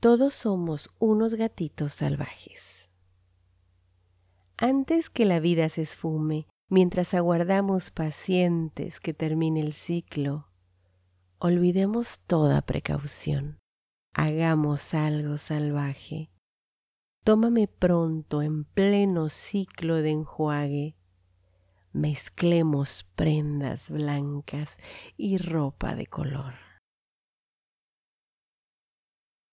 Todos somos unos gatitos salvajes. Antes que la vida se esfume, mientras aguardamos pacientes que termine el ciclo, olvidemos toda precaución. Hagamos algo salvaje. Tómame pronto en pleno ciclo de enjuague. Mezclemos prendas blancas y ropa de color.